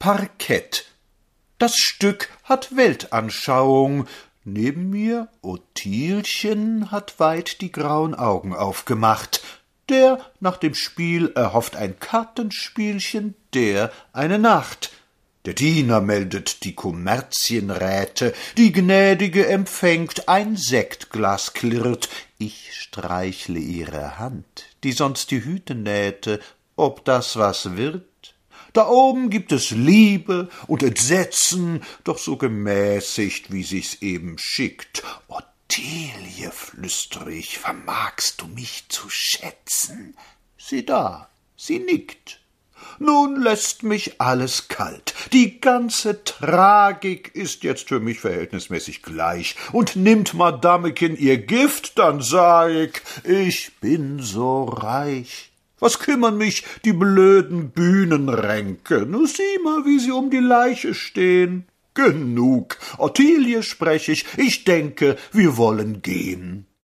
Parkett. Das Stück hat Weltanschauung. Neben mir Ottilchen hat weit die grauen Augen aufgemacht. Der nach dem Spiel erhofft ein Kartenspielchen, der eine Nacht. Der Diener meldet die Kommerzienräte, die Gnädige empfängt, ein Sektglas klirrt, ich streichle ihre Hand, die sonst die Hüte nähte, ob das was wird? Da oben gibt es Liebe und Entsetzen, doch so gemäßigt, wie sich's eben schickt. Ottilie, flüster ich, vermagst du mich zu schätzen? Sieh da, sie nickt. Nun lässt mich alles kalt. Die ganze Tragik ist jetzt für mich verhältnismäßig gleich. Und nimmt Madameken ihr Gift, dann sag ich, ich bin so reich. Was kümmern mich die blöden Bühnenränke? Nu sieh mal, wie sie um die Leiche stehen. Genug. Ottilie sprech ich, ich denke, wir wollen gehen.